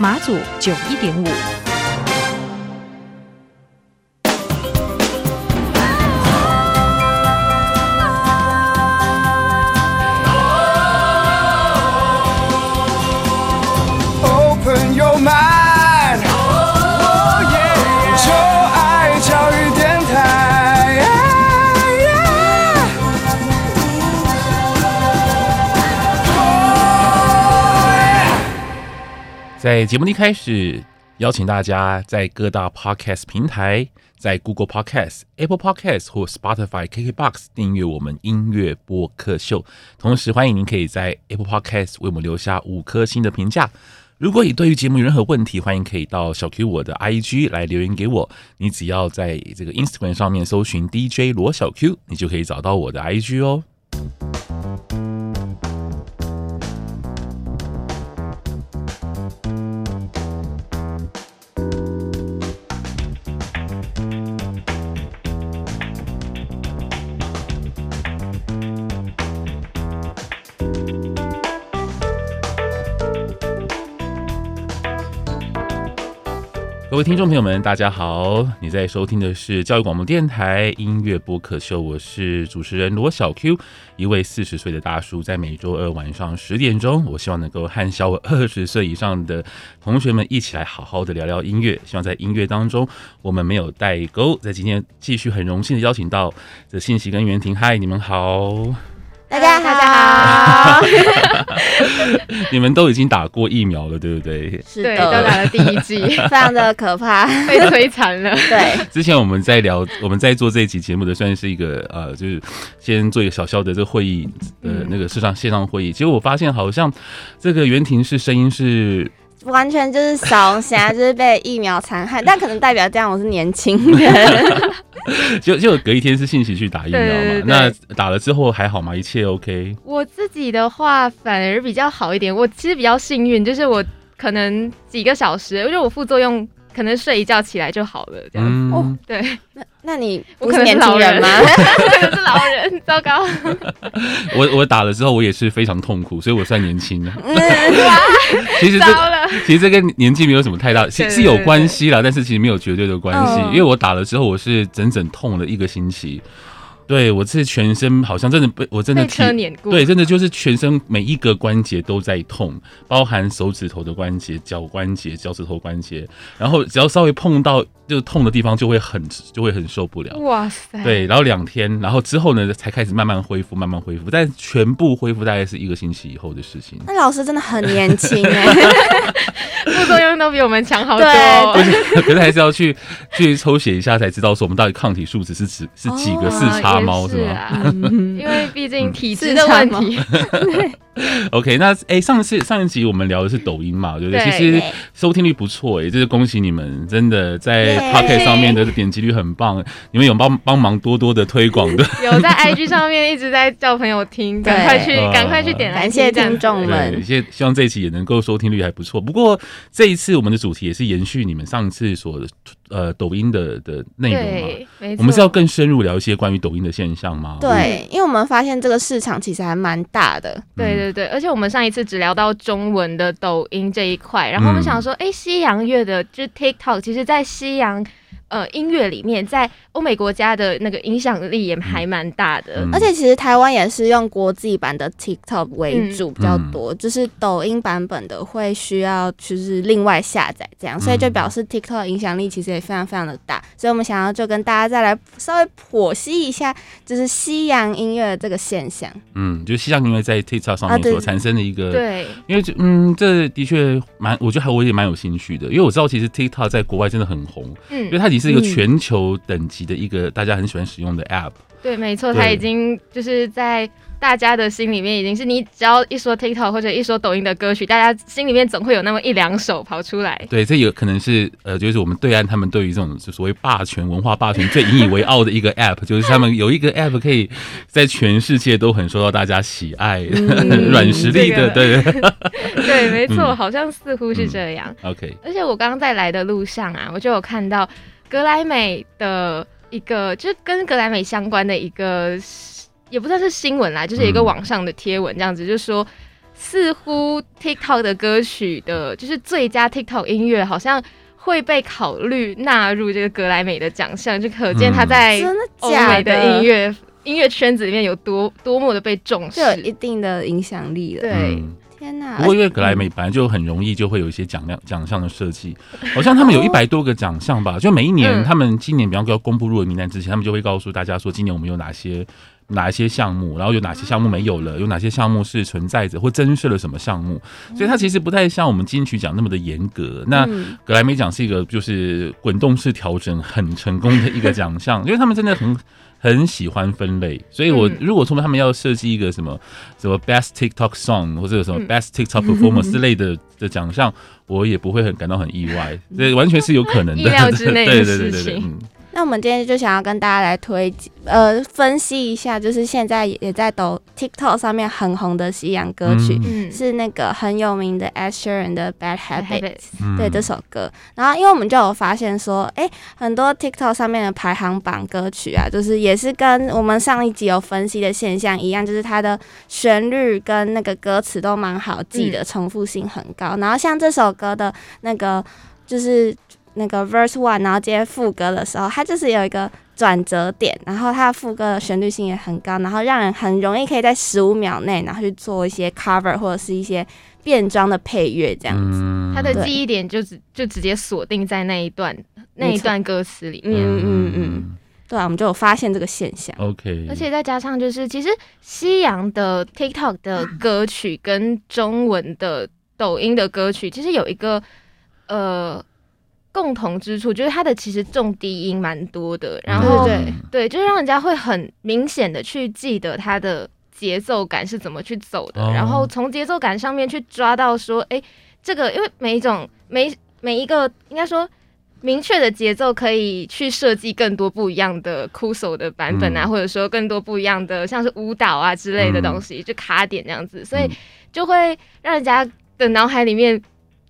马祖九一点五。在节目的一开始，邀请大家在各大 Podcast 平台，在 Google Podcast、Apple Podcast 或 Spotify、KKBox 订阅我们音乐播客秀。同时，欢迎您可以在 Apple Podcast 为我们留下五颗星的评价。如果你对于节目有任何问题，欢迎可以到小 Q 我的 IG 来留言给我。你只要在这个 Instagram 上面搜寻 DJ 罗小 Q，你就可以找到我的 IG 哦。各位听众朋友们，大家好！你在收听的是教育广播电台音乐播客秀，我是主持人罗小 Q，一位四十岁的大叔，在每周二晚上十点钟，我希望能够和小我二十岁以上的同学们一起来好好的聊聊音乐，希望在音乐当中我们没有代沟。在今天继续很荣幸的邀请到的信息跟袁婷，嗨，你们好。大家好，大家好。你们都已经打过疫苗了，对不对？是的，都打了第一剂，非常的可怕，被摧残了。对，之前我们在聊，我们在做这一期节目的，算是一个呃，就是先做一个小小的这个会议，呃，那个线上线上会议。结果我发现，好像这个袁婷是声音是。完全就是小红霞，就是被疫苗残害，但可能代表这样我是年轻人。就就隔一天是信息去打疫苗嘛？那打了之后还好吗？一切 OK？我自己的话反而比较好一点，我其实比较幸运，就是我可能几个小时，因为我副作用。可能睡一觉起来就好了，这样、嗯、哦。对，那那你不是年轻人吗？我可能是老人，糟糕。我我打了之后，我也是非常痛苦，所以我算年轻的。其实这其实这跟年纪没有什么太大，是是有关系啦，但是其实没有绝对的关系，因为我打了之后，我是整整痛了一个星期。对，我是全身好像真的被我真的体对，真的就是全身每一个关节都在痛，包含手指头的关节、脚关节、脚趾头关节，然后只要稍微碰到就痛的地方，就会很就会很受不了。哇塞！对，然后两天，然后之后呢才开始慢慢恢复，慢慢恢复，但全部恢复大概是一个星期以后的事情。那老师真的很年轻哎，副作用都比我们强好多。可是可是还是要去去抽血一下才知道说我们到底抗体数值是指是几个四叉。猫是吧？因为毕竟体质的问题。对。OK，那哎、欸，上次上一集我们聊的是抖音嘛，对不对？对，其实收听率不错，哎，就是恭喜你们，真的在 Pocket 上面的点击率很棒，你们有帮帮忙多多的推广的。有在 IG 上面一直在叫朋友听，赶快去赶快去点来，感谢听众们。谢希望这一期也能够收听率还不错。不过这一次我们的主题也是延续你们上次所呃抖音的的内容嘛，我们是要更深入聊一些关于抖音的现象吗？对，因为我们发现这个市场其实还蛮大的。对对。对，而且我们上一次只聊到中文的抖音这一块，然后我们想说，哎、嗯，西洋乐的就是 TikTok，其实，在西洋。呃，音乐里面，在欧美国家的那个影响力也还蛮大的，嗯、而且其实台湾也是用国际版的 TikTok 为主比较多，嗯、就是抖音版本的会需要就是另外下载这样，所以就表示 TikTok 影响力其实也非常非常的大，所以我们想要就跟大家再来稍微剖析一下，就是西洋音乐这个现象。嗯，就西洋音乐在 TikTok 上面所产生的一个，啊、对，因为嗯，这的确蛮，我觉得还我也蛮有兴趣的，因为我知道其实 TikTok 在国外真的很红，嗯，因为它是一个全球等级的一个大家很喜欢使用的 App。对，没错，它已经就是在大家的心里面已经是你只要一说 TikTok 或者一说抖音的歌曲，大家心里面总会有那么一两首跑出来。对，这有可能是呃，就是我们对岸他们对于这种所谓霸权文化霸权最引以为傲的一个 App，就是他们有一个 App 可以在全世界都很受到大家喜爱，软、嗯、实力的，对对 对，没错，好像似乎是这样。嗯、OK，而且我刚刚在来的路上啊，我就有看到格莱美的一个，就是跟格莱美相关的一个。也不算是新闻啦，就是一个网上的贴文，这样子，嗯、就是说，似乎 TikTok 的歌曲的，就是最佳 TikTok 音乐，好像会被考虑纳入这个格莱美的奖项，就可见他在欧美的音乐音乐圈子里面有多多么的被重视，有一定的影响力了。对，嗯、天哪！不过因为格莱美本来就很容易就会有一些奖项奖项的设计，好像他们有一百多个奖项吧，就每一年他们今年比方说要公布入围名单之前，他们就会告诉大家说，今年我们有哪些。哪一些项目，然后有哪些项目没有了？有哪些项目是存在着或增设了什么项目？所以它其实不太像我们金曲奖那么的严格。那格莱美奖是一个就是滚动式调整很成功的一个奖项，因为他们真的很很喜欢分类。所以我如果说他们要设计一个什么什么 Best TikTok Song 或者什么 Best TikTok Performance 之类的的奖项，我也不会很感到很意外。这完全是有可能的，意料之内的 事情。对对对对对，嗯。那我们今天就想要跟大家来推呃分析一下，就是现在也在抖 TikTok 上面很红的西洋歌曲，嗯、是那个很有名的 Ed Sheeran 的 Bad Habits，、嗯、对这首歌。然后因为我们就有发现说，哎、欸，很多 TikTok 上面的排行榜歌曲啊，就是也是跟我们上一集有分析的现象一样，就是它的旋律跟那个歌词都蛮好记的，重复性很高。然后像这首歌的那个就是。那个 verse one，然后接副歌的时候，它就是有一个转折点，然后它的副歌的旋律性也很高，然后让人很容易可以在十五秒内，然后去做一些 cover 或者是一些变装的配乐这样子。嗯、它的记忆点就直就直接锁定在那一段那一段歌词里面。嗯嗯嗯，对啊，我们就有发现这个现象。OK，而且再加上就是，其实西洋的 TikTok 的歌曲跟中文的抖音的歌曲，其实有一个呃。共同之处就是它的其实重低音蛮多的，然后对对，就是让人家会很明显的去记得它的节奏感是怎么去走的，然后从节奏感上面去抓到说，哎，这个因为每一种每每一个应该说明确的节奏可以去设计更多不一样的酷手的版本啊，或者说更多不一样的像是舞蹈啊之类的东西，就卡点这样子，所以就会让人家的脑海里面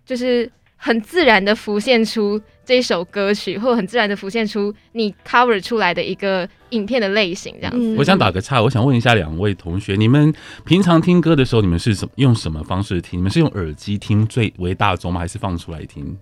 就是。很自然的浮现出这首歌曲，或很自然的浮现出你 cover 出来的一个影片的类型，这样子。我想打个岔，我想问一下两位同学，你们平常听歌的时候，你们是什用什么方式听？你们是用耳机听最为大众吗？还是放出来听？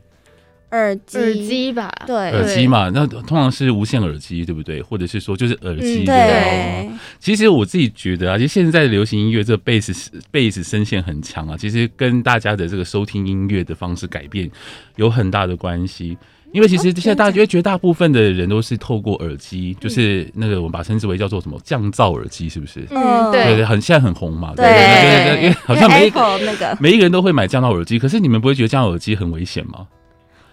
耳机，耳机吧，对，耳机嘛，那通常是无线耳机，对不对？或者是说就是耳机，嗯、对。其实我自己觉得啊，其实现在的流行音乐这个贝斯贝斯声线很强啊，其实跟大家的这个收听音乐的方式改变有很大的关系。因为其实现在大家觉得绝大部分的人都是透过耳机，就是那个我们把称之为叫做什么降噪耳机，是不是？嗯，对对，很现在很红嘛，对对对对，因为好像每一个那个每一个人都会买降噪耳机，可是你们不会觉得降噪耳机很危险吗？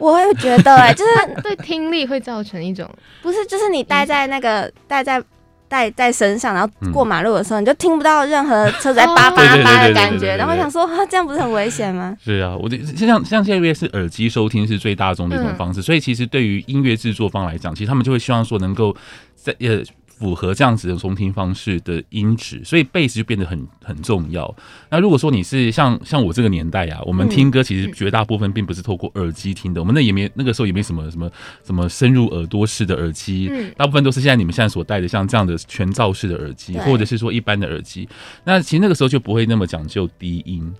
我会觉得 哎、欸，就是对听力会造成一种，不是，就是你戴在那个戴在戴在身上，然后过马路的时候，你就听不到任何车子在叭叭叭的感觉，然后想说，这样不是很危险吗？是啊，我像像现在是耳机收听是最大众的一种方式，所以其实对于音乐制作方来讲，其实他们就会希望说能够在呃。符合这样子的收听方式的音质，所以贝斯就变得很很重要。那如果说你是像像我这个年代呀、啊，我们听歌其实绝大部分并不是透过耳机听的，我们那也没那个时候也没什么什么什么深入耳朵式的耳机，大部分都是现在你们现在所戴的像这样的全罩式的耳机，或者是说一般的耳机。那其实那个时候就不会那么讲究低音。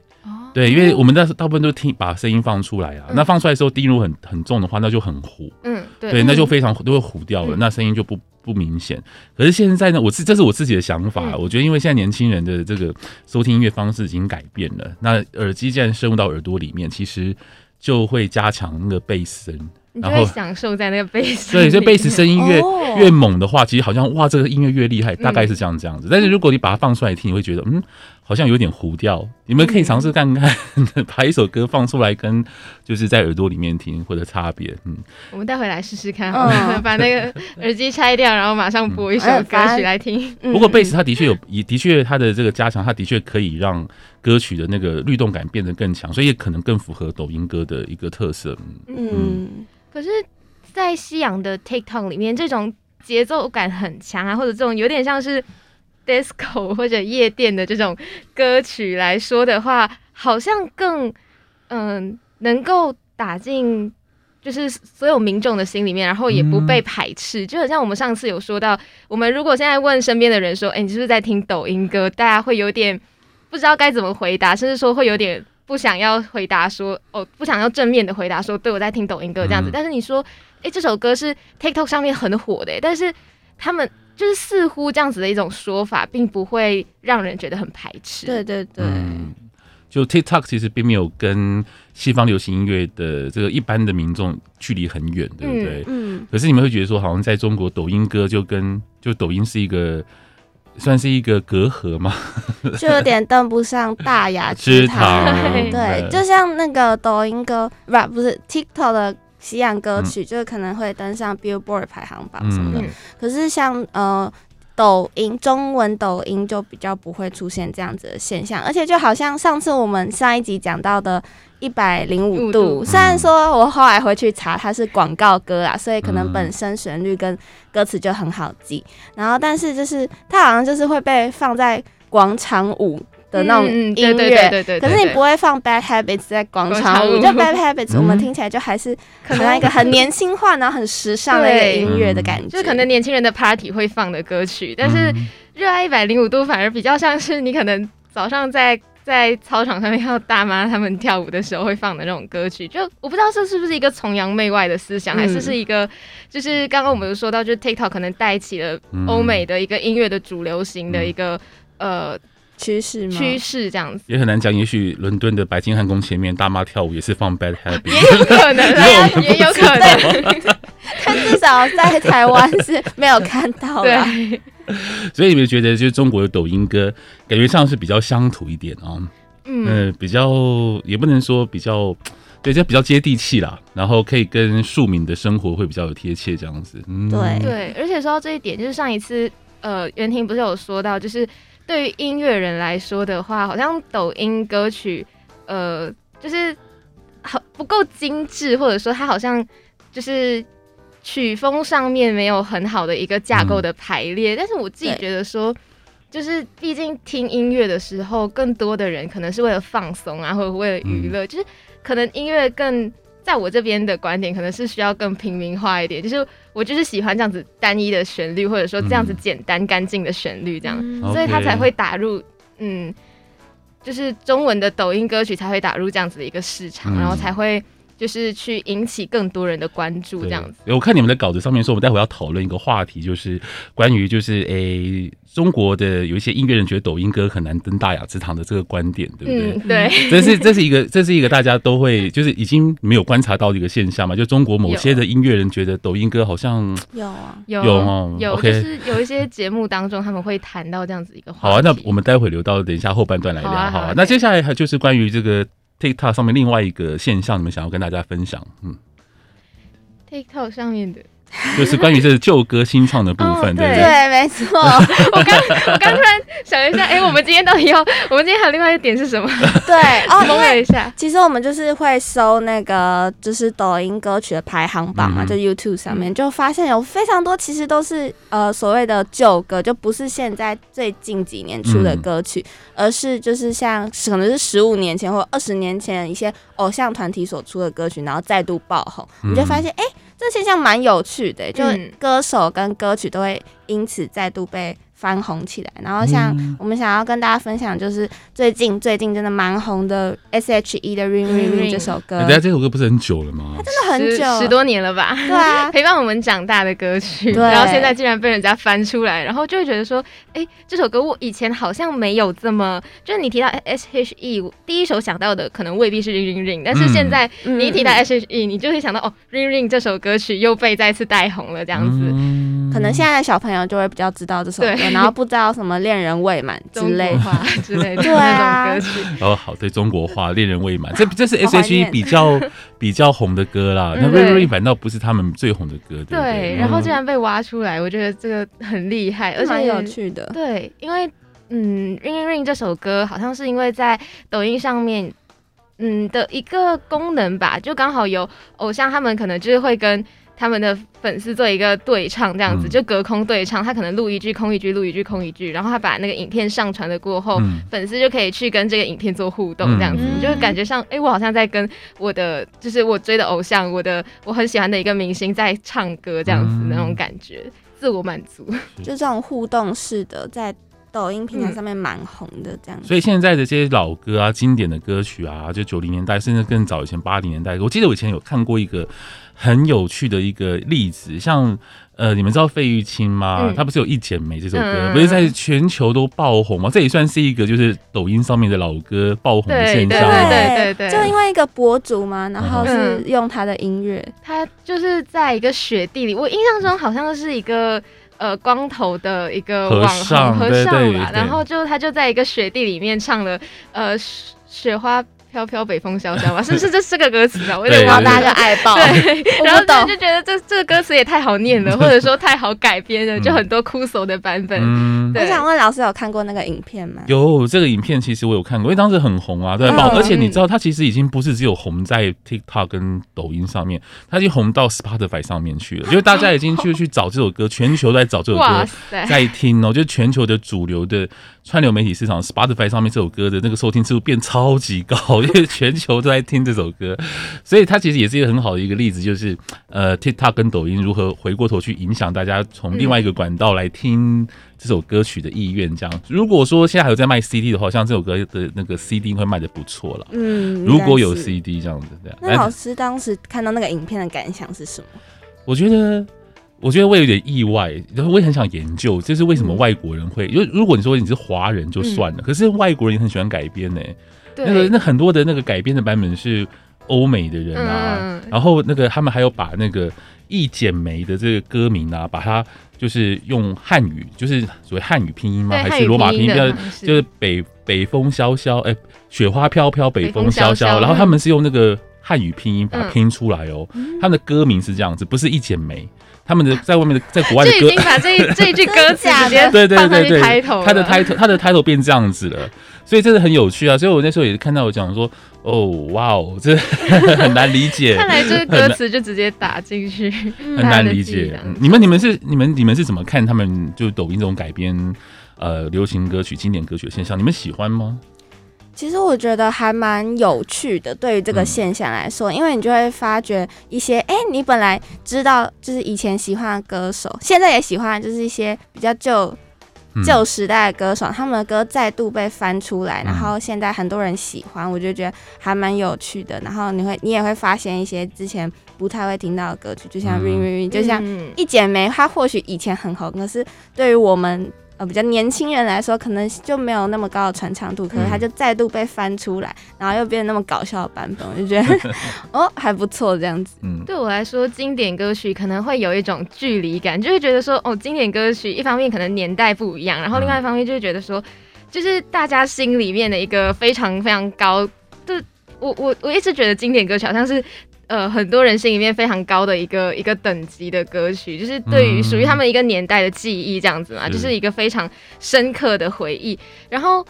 对，因为我们的大部分都听把声音放出来啊，那放出来的时候低音如果很很重的话，那就很糊。嗯，对，那就非常都会糊掉了，那声音就不不明显。可是现在呢，我是这是我自己的想法，我觉得因为现在年轻人的这个收听音乐方式已经改变了，那耳机既然深入到耳朵里面，其实就会加强那个贝斯声。然后享受在那个贝斯，对，所以贝斯声音越、哦、越猛的话，其实好像哇，这个音乐越厉害，大概是这样这样子。嗯、但是如果你把它放出来听，你会觉得嗯，好像有点糊掉。你们可以尝试看看，把一首歌放出来，跟就是在耳朵里面听，或者差别。嗯，我们待会来试试看，把那个耳机拆掉，然后马上播一首歌曲来听。不过贝斯它的确有，也的确它的这个加强，它的确可以让歌曲的那个律动感变得更强，所以也可能更符合抖音歌的一个特色。嗯，可是，在西洋的 TikTok 里面，这种节奏感很强啊，或者这种有点像是。Disco 或者夜店的这种歌曲来说的话，好像更嗯、呃、能够打进就是所有民众的心里面，然后也不被排斥。嗯、就好像我们上次有说到，我们如果现在问身边的人说：“哎、欸，你是不是在听抖音歌？”大家会有点不知道该怎么回答，甚至说会有点不想要回答说：“哦，不想要正面的回答说，对我在听抖音歌这样子。嗯”但是你说：“哎、欸，这首歌是 TikTok 上面很火的、欸。”但是他们。就是似乎这样子的一种说法，并不会让人觉得很排斥。对对对，嗯、就 TikTok 其实并没有跟西方流行音乐的这个一般的民众距离很远，对不对？嗯。嗯，可是你们会觉得说，好像在中国抖音歌就跟就抖音是一个算是一个隔阂吗？就有点登不上大雅 之堂。对，就像那个抖音歌，不不是 TikTok 的。西洋歌曲就是可能会登上 Billboard 排行榜什么的，嗯、可是像呃抖音中文抖音就比较不会出现这样子的现象，而且就好像上次我们上一集讲到的一百零五度，虽然说我后来回去查它是广告歌啊，所以可能本身旋律跟歌词就很好记，然后但是就是它好像就是会被放在广场舞。的那种音乐，可是你不会放 Bad Habits 在广场舞，就 Bad Habits，我们听起来就还是可能。一个很年轻化，然后很时尚的一个音乐的感觉，就是可能年轻人的 Party 会放的歌曲。但是热爱一百零五度反而比较像是你可能早上在在操场上面看到大妈他们跳舞的时候会放的那种歌曲。就我不知道这是不是一个崇洋媚外的思想，还是是一个就是刚刚我们有说到，就是 TikTok 可能带起了欧美的一个音乐的主流型的一个呃。趋势吗？趋势这样子也很难讲。也许伦敦的白金汉宫前面大妈跳舞也是放 Bad Habit，也有可能，也有可能。但至少在台湾是没有看到的。所以你们觉得，就是中国的抖音歌，感觉上是比较乡土一点啊？嗯、呃，比较也不能说比较，对，就比较接地气啦。然后可以跟庶民的生活会比较有贴切这样子。嗯、对对，而且说到这一点，就是上一次呃，袁婷不是有说到，就是。对于音乐人来说的话，好像抖音歌曲，呃，就是好不够精致，或者说它好像就是曲风上面没有很好的一个架构的排列。嗯、但是我自己觉得说，就是毕竟听音乐的时候，更多的人可能是为了放松啊，或者为了娱乐，嗯、就是可能音乐更。在我这边的观点，可能是需要更平民化一点，就是我就是喜欢这样子单一的旋律，或者说这样子简单干净的旋律，这样，嗯、所以他才会打入，嗯，就是中文的抖音歌曲才会打入这样子的一个市场，嗯、然后才会。就是去引起更多人的关注，这样子。我看你们的稿子上面说，我们待会要讨论一个话题，就是关于就是诶、欸，中国的有一些音乐人觉得抖音歌很难登大雅之堂的这个观点，对不对？嗯、对。这是这是一个这是一个大家都会就是已经没有观察到的一个现象嘛？就中国某些的音乐人觉得抖音歌好像有啊有有哦有，就是有一些节目当中他们会谈到这样子一个话题。好啊，那我们待会留到等一下后半段来聊，好啊。好啊，那接下来还就是关于这个。TikTok 上面另外一个现象，你们想要跟大家分享？嗯，TikTok 上面的。就是关于这旧歌新创的部分，哦、对对，对？没错。我刚我刚突然想一下，哎、欸，我们今天到底要，我们今天还有另外一点是什么？对，哦，因为其实我们就是会搜那个就是抖音歌曲的排行榜嘛，嗯、就 YouTube 上面就发现有非常多，其实都是呃所谓的旧歌，就不是现在最近几年出的歌曲，嗯、而是就是像可能是十五年前或二十年前一些偶像团体所出的歌曲，然后再度爆红，你、嗯、就发现哎。欸这现象蛮有趣的，就歌手跟歌曲都会因此再度被翻红起来，然后像我们想要跟大家分享，就是最近最近真的蛮红的 S.H.E 的 Ring Ring Ring 这首歌。大家这首歌不是很久了吗？它真的很久，十多年了吧？对啊，陪伴我们长大的歌曲，然后现在竟然被人家翻出来，然后就会觉得说，哎，这首歌我以前好像没有这么，就是你提到 S.H.E，第一首想到的可能未必是 Ring Ring Ring，但是现在你一提到 S.H.E，你就会想到哦，Ring Ring 这首歌曲又被再次带红了，这样子。可能现在的小朋友就会比较知道这首歌。然后不知道什么恋人未满之类话之类的 对啊那种歌曲。哦，好，对，中国话，恋人未满，这这是 S.H.E 比较比较红的歌啦。那 Ring Ring 反倒不是他们最红的歌，对，对。然后竟然被挖出来，我觉得这个很厉害，而且蛮有趣的。对，因为嗯，Ring Ring 这首歌好像是因为在抖音上面。嗯的一个功能吧，就刚好有偶像，他们可能就是会跟他们的粉丝做一个对唱，这样子、嗯、就隔空对唱，他可能录一句空一句，录一句空一句，然后他把那个影片上传了过后，嗯、粉丝就可以去跟这个影片做互动，这样子，嗯、就感觉像，哎、欸，我好像在跟我的就是我追的偶像，我的我很喜欢的一个明星在唱歌，这样子那种感觉，嗯、自我满足，就这种互动式的在。抖音平台上面蛮红的，这样子、嗯。所以现在的这些老歌啊，经典的歌曲啊，就九零年代，甚至更早以前八零年代，我记得我以前有看过一个很有趣的一个例子，像呃，你们知道费玉清吗？嗯、他不是有一剪梅这首歌，嗯、不是在全球都爆红吗？这也算是一个就是抖音上面的老歌爆红的现象。对对对对，就因为一个博主嘛，然后是用他的音乐，他就是在一个雪地里，我印象中好像是一个。呃，光头的一个网红和尚吧，然后就他就在一个雪地里面唱了呃雪花。飘飘北风萧萧吧，是不是这四个歌词啊？我有点忘，大家就爱爆。对，然后就就觉得这这个歌词也太好念了，或者说太好改编了，就很多酷搜的版本。我想问老师，有看过那个影片吗？有这个影片，其实我有看过，因为当时很红啊，对，而且你知道，它其实已经不是只有红在 TikTok 跟抖音上面，它已经红到 Spotify 上面去了，因为大家已经去去找这首歌，全球在找这首歌在听哦，就全球的主流的串流媒体市场 Spotify 上面这首歌的那个收听次数变超级高。因为 全球都在听这首歌，所以它其实也是一个很好的一个例子，就是呃，TikTok 跟抖音如何回过头去影响大家从另外一个管道来听这首歌曲的意愿。这样，如果说现在还有在卖 CD 的话，像这首歌的那个 CD 会卖的不错了。嗯，如果有 CD 这样子，这样。那老师当时看到那个影片的感想是什么？我觉得，我觉得我有点意外，然后我也很想研究，就是为什么外国人会，因为如果你说你是华人就算了，可是外国人也很喜欢改编呢。对那个那很多的那个改编的版本是欧美的人啊，嗯、然后那个他们还有把那个一剪梅的这个歌名啊，把它就是用汉语，就是所谓汉语拼音吗？还是罗马拼音？是就是北北风萧萧，哎，雪花飘飘，北风萧萧。然后他们是用那个汉语拼音把它拼出来哦。嗯、他们的歌名是这样子，不是一剪梅。他们的在外面的在国外的歌，就已经把这一 这一句歌词直接对对对对，他的 title 他的 title 变这样子了，所以真的很有趣啊！所以我那时候也是看到我讲说，哦，哇哦，这很难理解。看来就是歌词就直接打进去，很难理解。你们你们是你们你们是怎么看他们就抖音这种改编呃流行歌曲、经典歌曲的现象？你们喜欢吗？其实我觉得还蛮有趣的，对于这个现象来说，嗯、因为你就会发觉一些，哎、欸，你本来知道就是以前喜欢的歌手，现在也喜欢，就是一些比较旧旧时代的歌手，他们的歌再度被翻出来，然后现在很多人喜欢，我就觉得还蛮有趣的。然后你会，你也会发现一些之前不太会听到的歌曲，就像 Ring Ring Ring，就像一剪梅，它或许以前很红，可是对于我们。呃，比较年轻人来说，可能就没有那么高的传唱度，可是它就再度被翻出来，嗯、然后又变得那么搞笑的版本，我就觉得 哦还不错这样子。嗯，对我来说，经典歌曲可能会有一种距离感，就会觉得说哦，经典歌曲一方面可能年代不一样，然后另外一方面就会觉得说，就是大家心里面的一个非常非常高。就，我我我一直觉得经典歌曲好像是。呃，很多人心里面非常高的一个一个等级的歌曲，就是对于属于他们一个年代的记忆这样子嘛，嗯、就是一个非常深刻的回忆。然后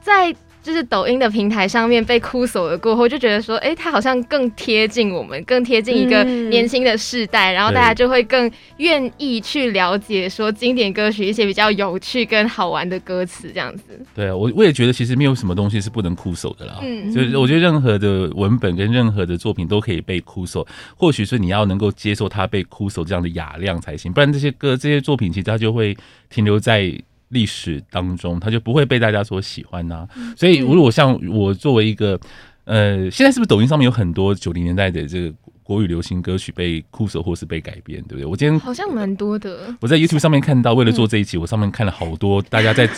在就是抖音的平台上面被哭搜了过后，就觉得说，哎、欸，他好像更贴近我们，更贴近一个年轻的世代，嗯、然后大家就会更愿意去了解说经典歌曲一些比较有趣跟好玩的歌词这样子。对啊，我我也觉得其实没有什么东西是不能哭搜的啦。嗯，就是我觉得任何的文本跟任何的作品都可以被哭搜，或许是你要能够接受它被哭搜这样的雅量才行，不然这些歌这些作品其实它就会停留在。历史当中，他就不会被大家所喜欢呐、啊。所以，如果像我作为一个，呃，现在是不是抖音上面有很多九零年代的这个国语流行歌曲被酷搜或是被改编，对不对？我今天好像蛮多的。我在 YouTube 上面看到，为了做这一期，我上面看了好多大家在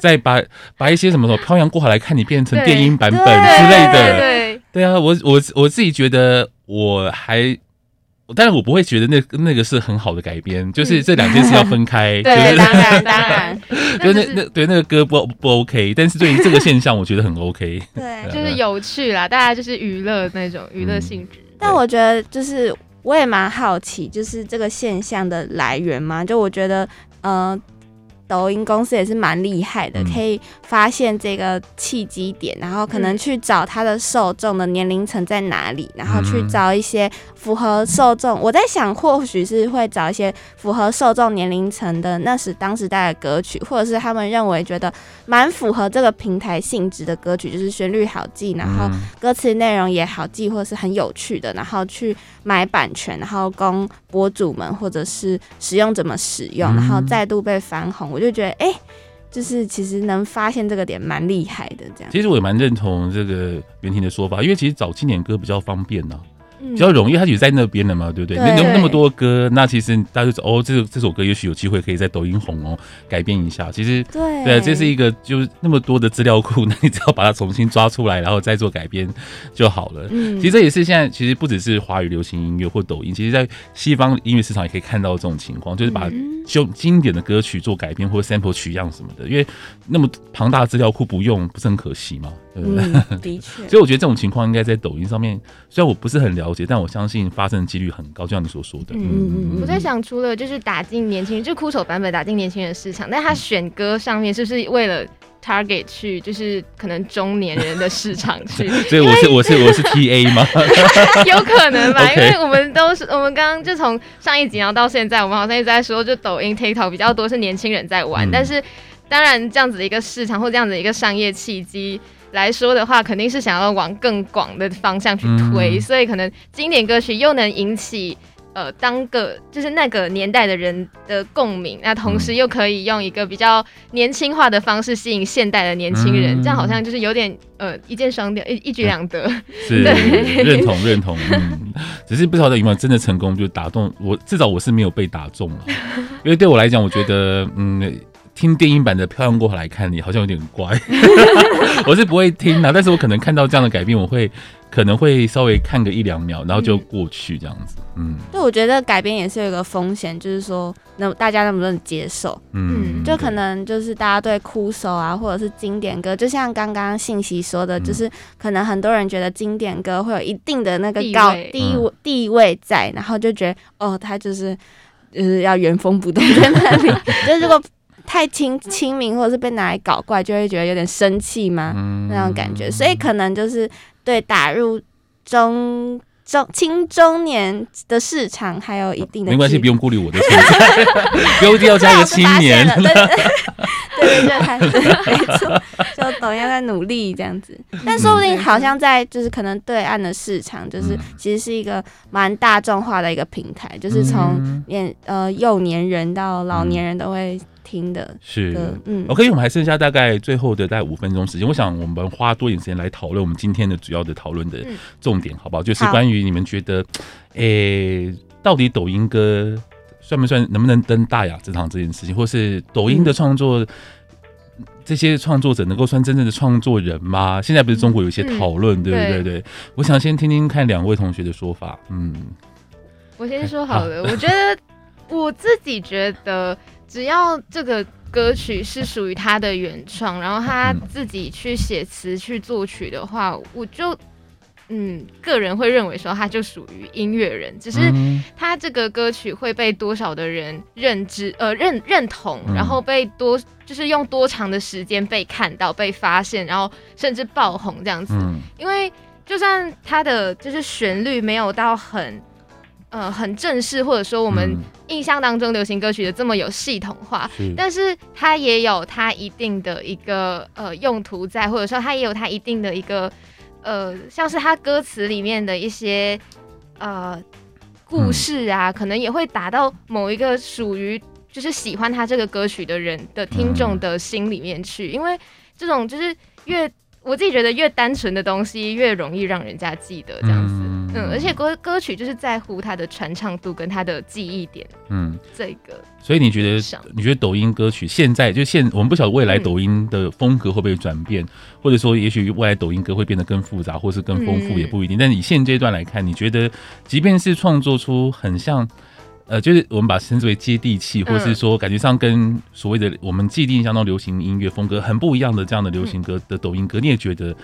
在 把把一些什么什么漂洋过海来看你变成电音版本之类的。对，对啊，我我我自己觉得我还。但是我不会觉得那那个是很好的改编，就是这两件事要分开。对，就是、当然当然，就那那对那个歌不不 OK，但是对于这个现象，我觉得很 OK。对，就是有趣啦，大家就是娱乐那种娱乐性质。但我觉得就是我也蛮好奇，就是这个现象的来源嘛，就我觉得呃。抖音公司也是蛮厉害的，可以发现这个契机点，然后可能去找它的受众的年龄层在哪里，然后去找一些符合受众。我在想，或许是会找一些符合受众年龄层的那时当时代的歌曲，或者是他们认为觉得蛮符合这个平台性质的歌曲，就是旋律好记，然后歌词内容也好记，或者是很有趣的，然后去买版权，然后供博主们或者是使用者们使用，然后再度被翻红。我就觉得，哎、就是其实能发现这个点蛮厉害的，这样。其实我也蛮认同这个袁婷的说法，因为其实找经典歌比较方便呢、比较容易，它就在那边了嘛，对不对？那那那么多歌，那其实大家就哦，这这首歌也许有机会可以在抖音红哦，改编一下。其实对对，这是一个就是那么多的资料库，那你只要把它重新抓出来，然后再做改编就好了。嗯，其实这也是现在其实不只是华语流行音乐或抖音，其实在西方音乐市场也可以看到这种情况，就是把就经典的歌曲做改编或 sample 取样什么的，因为那么庞大的资料库不用，不是很可惜吗？对不对？嗯，的确。所以我觉得这种情况应该在抖音上面，虽然我不是很了解。但我相信发生的几率很高，就像你所说的。嗯嗯嗯。我在想，除了就是打进年轻人，就酷手版本打进年轻人市场，但他选歌上面是不是为了 target 去，就是可能中年人的市场去？所以我是我是我是 TA 吗？有可能吧，因为我们都是我们刚刚就从上一集然后到现在，我们好像一直在说，就抖音 TikTok 比较多是年轻人在玩，嗯、但是当然这样子的一个市场或这样子的一个商业契机。来说的话，肯定是想要往更广的方向去推，嗯、所以可能经典歌曲又能引起呃当个就是那个年代的人的共鸣，那同时又可以用一个比较年轻化的方式吸引现代的年轻人，嗯、这样好像就是有点呃一箭双雕，一一举两得。是，认同认同，嗯，只是不晓得有没有真的成功，就打动我，至少我是没有被打中了，因为对我来讲，我觉得嗯。听电影版的《漂洋过海来看你》好像有点怪，我是不会听的，但是我可能看到这样的改变，我会可能会稍微看个一两秒，然后就过去这样子。嗯，对，我觉得改编也是有一个风险，就是说，那大家能不能接受？嗯，就可能就是大家对枯手啊，或者是经典歌，就像刚刚信息说的，就是可能很多人觉得经典歌会有一定的那个高地位地位在，然后就觉得哦，他就是就是要原封不动在那里，就是如果。太亲亲民，或者是被拿来搞怪，就会觉得有点生气吗？嗯、那种感觉，所以可能就是对打入中中青中年的市场还有一定的。没关系，不用顾虑我的存在，不用一定要加一个 青年。对对对，没错，就抖音在努力这样子，但说不定好像在就是可能对岸的市场，就是其实是一个蛮大众化的一个平台，就是从年呃幼年人到老年人都会。听的是，嗯，OK，我们还剩下大概最后的大概五分钟时间，我想我们花多点时间来讨论我们今天的主要的讨论的重点，好不好？就是关于你们觉得，诶、到底抖音歌算不算能不能登大雅之堂这件事情，或是抖音的创作，嗯、这些创作者能够算真正的创作人吗？现在不是中国有一些讨论，嗯、对不对？对，我想先听听看两位同学的说法。嗯，我先说好了，好我觉得我自己觉得。只要这个歌曲是属于他的原创，然后他自己去写词去作曲的话，我就嗯个人会认为说他就属于音乐人。只是他这个歌曲会被多少的人认知呃认认同，然后被多就是用多长的时间被看到、被发现，然后甚至爆红这样子。因为就算他的就是旋律没有到很。呃，很正式，或者说我们印象当中流行歌曲的这么有系统化，嗯、但是它也有它一定的一个呃用途在，或者说它也有它一定的一个呃，像是他歌词里面的一些呃故事啊，嗯、可能也会打到某一个属于就是喜欢他这个歌曲的人的听众的心里面去，嗯、因为这种就是越我自己觉得越单纯的东西越容易让人家记得这样子。嗯嗯，而且歌歌曲就是在乎它的传唱度跟它的记忆点，嗯，这个。所以你觉得，你觉得抖音歌曲现在就现，我们不晓得未来抖音的风格会不会转变，或者说，也许未来抖音歌会变得更复杂，或是更丰富，也不一定。但你现阶段来看，你觉得，即便是创作出很像，呃，就是我们把它称之为接地气，或是说感觉上跟所谓的我们既定印象中流行音乐风格很不一样的这样的流行歌的抖音歌，你也觉得，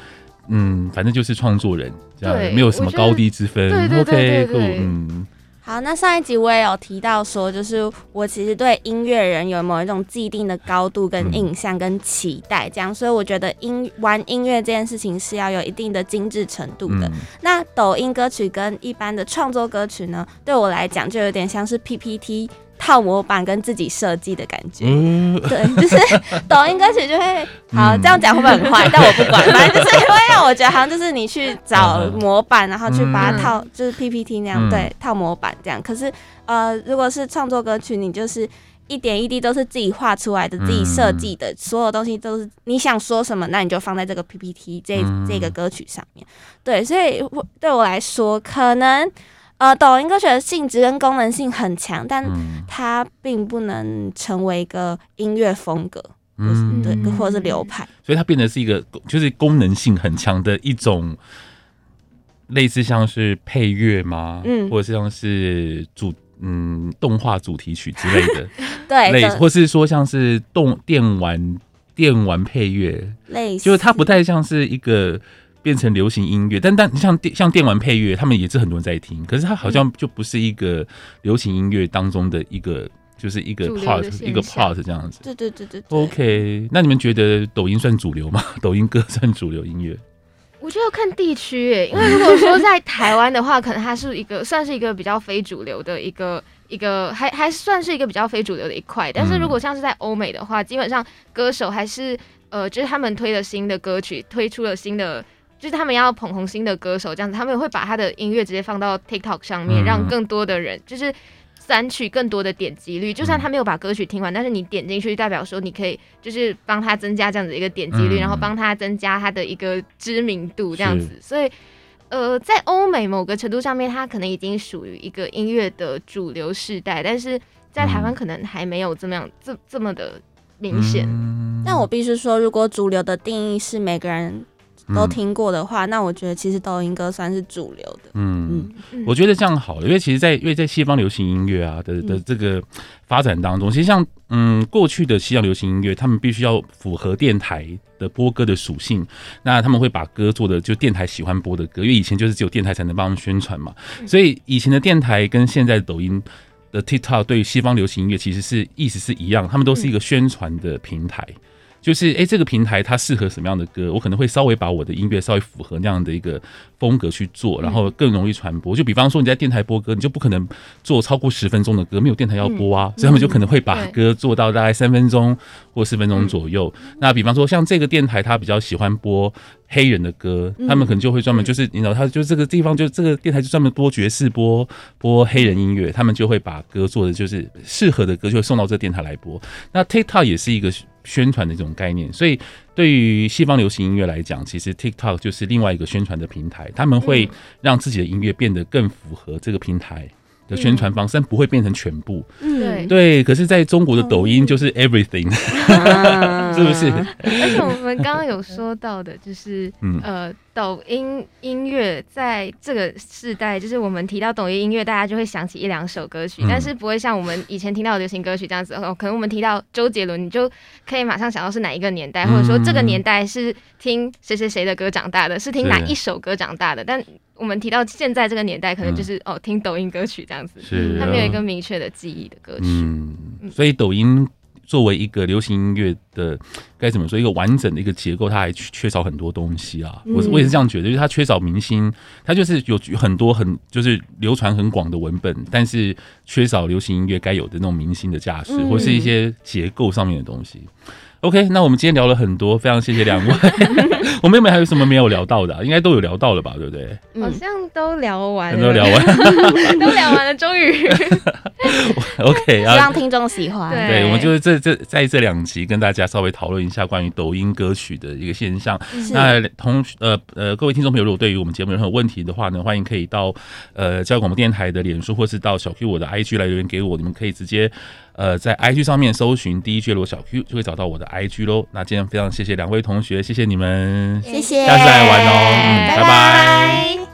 嗯，反正就是创作人这样，没有什么高低之分。OK，嗯。好，那上一集我也有提到说，就是我其实对音乐人有某一种既定的高度跟印象跟期待，这样，所以我觉得音玩音乐这件事情是要有一定的精致程度的。那抖音歌曲跟一般的创作歌曲呢，对我来讲就有点像是 PPT。套模板跟自己设计的感觉，嗯、对，就是 抖音歌曲就会好，这样讲会不会很坏？但我不管，反正就是因为我觉得好像就是你去找模板，然后去把它套，就是 PPT 那样，对，套模板这样。可是呃，如果是创作歌曲，你就是一点一滴都是自己画出来的，自己设计的，所有东西都是你想说什么，那你就放在这个 PPT 这这个歌曲上面。对，所以对我来说，可能。呃，抖音歌曲的性质跟功能性很强，但它并不能成为一个音乐风格，嗯，对，或者是流派。所以它变得是一个，就是功能性很强的一种，类似像是配乐吗？嗯，或者是像是主嗯动画主题曲之类的，对，类，或是说像是动电玩电玩配乐，类似，就是它不太像是一个。变成流行音乐，但但像电像电玩配乐，他们也是很多人在听，可是它好像就不是一个流行音乐当中的一个，就是一个 part 一个 part 这样子。对对对对，对。OK，那你们觉得抖音算主流吗？抖音歌算主流音乐？我觉得要看地区诶，因为如果说在台湾的话，可能它是一个算是一个比较非主流的一个一个，还还算是一个比较非主流的一块。但是如果像是在欧美的话，基本上歌手还是呃，就是他们推了新的歌曲，推出了新的。就是他们要捧红新的歌手，这样子，他们会把他的音乐直接放到 TikTok 上面，让更多的人就是攒取更多的点击率。就算他没有把歌曲听完，但是你点进去，代表说你可以就是帮他增加这样子一个点击率，然后帮他增加他的一个知名度，这样子。所以，呃，在欧美某个程度上面，他可能已经属于一个音乐的主流时代，但是在台湾可能还没有这么样这这么的明显。但我必须说，如果主流的定义是每个人。都听过的话，那我觉得其实抖音歌算是主流的。嗯。嗯，我觉得这样好了，因为其实在，在因为在西方流行音乐啊的的这个发展当中，其实像嗯过去的西洋流行音乐，他们必须要符合电台的播歌的属性，那他们会把歌做的就电台喜欢播的歌，因为以前就是只有电台才能帮他们宣传嘛，所以以前的电台跟现在的抖音的 TikTok 对于西方流行音乐其实是意思是一样，他们都是一个宣传的平台。就是哎、欸，这个平台它适合什么样的歌？我可能会稍微把我的音乐稍微符合那样的一个风格去做，然后更容易传播。就比方说你在电台播歌，你就不可能做超过十分钟的歌，没有电台要播啊，所以他们就可能会把歌做到大概三分钟或四分钟左右。那比方说像这个电台，它比较喜欢播黑人的歌，他们可能就会专门就是你知道，他就这个地方就这个电台就专门播爵士，播播黑人音乐，他们就会把歌做的就是适合的歌，就会送到这个电台来播。那 TikTok 也是一个。宣传的这种概念，所以对于西方流行音乐来讲，其实 TikTok 就是另外一个宣传的平台，他们会让自己的音乐变得更符合这个平台的宣传方式，但不会变成全部。对对，可是在中国的抖音就是 everything，是不是？而且我们刚刚有说到的，就是呃。抖音音乐在这个时代，就是我们提到抖音音乐，大家就会想起一两首歌曲，但是不会像我们以前听到的流行歌曲这样子。哦，可能我们提到周杰伦，你就可以马上想到是哪一个年代，或者说这个年代是听谁谁谁的歌长大的，是听哪一首歌长大的。但我们提到现在这个年代，可能就是哦，听抖音歌曲这样子，是，它没有一个明确的记忆的歌曲。嗯，所以抖音。作为一个流行音乐的，该怎么说，一个完整的一个结构，它还缺少很多东西啊。我我也是这样觉得，就是它缺少明星，它就是有很多很就是流传很广的文本，但是缺少流行音乐该有的那种明星的架势，或是一些结构上面的东西。OK，那我们今天聊了很多，非常谢谢两位。我们有没有还有什么没有聊到的、啊？应该都有聊到了吧，对不对？好像都聊完了，都聊完，都聊完了，终于。OK，希望听众喜欢。对，我们就是这这在这两集跟大家稍微讨论一下关于抖音歌曲的一个现象。那同呃呃各位听众朋友，如果对于我们节目有任何问题的话呢，欢迎可以到呃教育广播电台的脸书，或是到小 Q 我的 IG 来留言给我。你们可以直接呃在 IG 上面搜寻第一 j 罗小 Q，就会找到我的 IG 喽。那今天非常谢谢两位同学，谢谢你们，谢谢，下次来玩哦，嗯，拜拜。拜拜。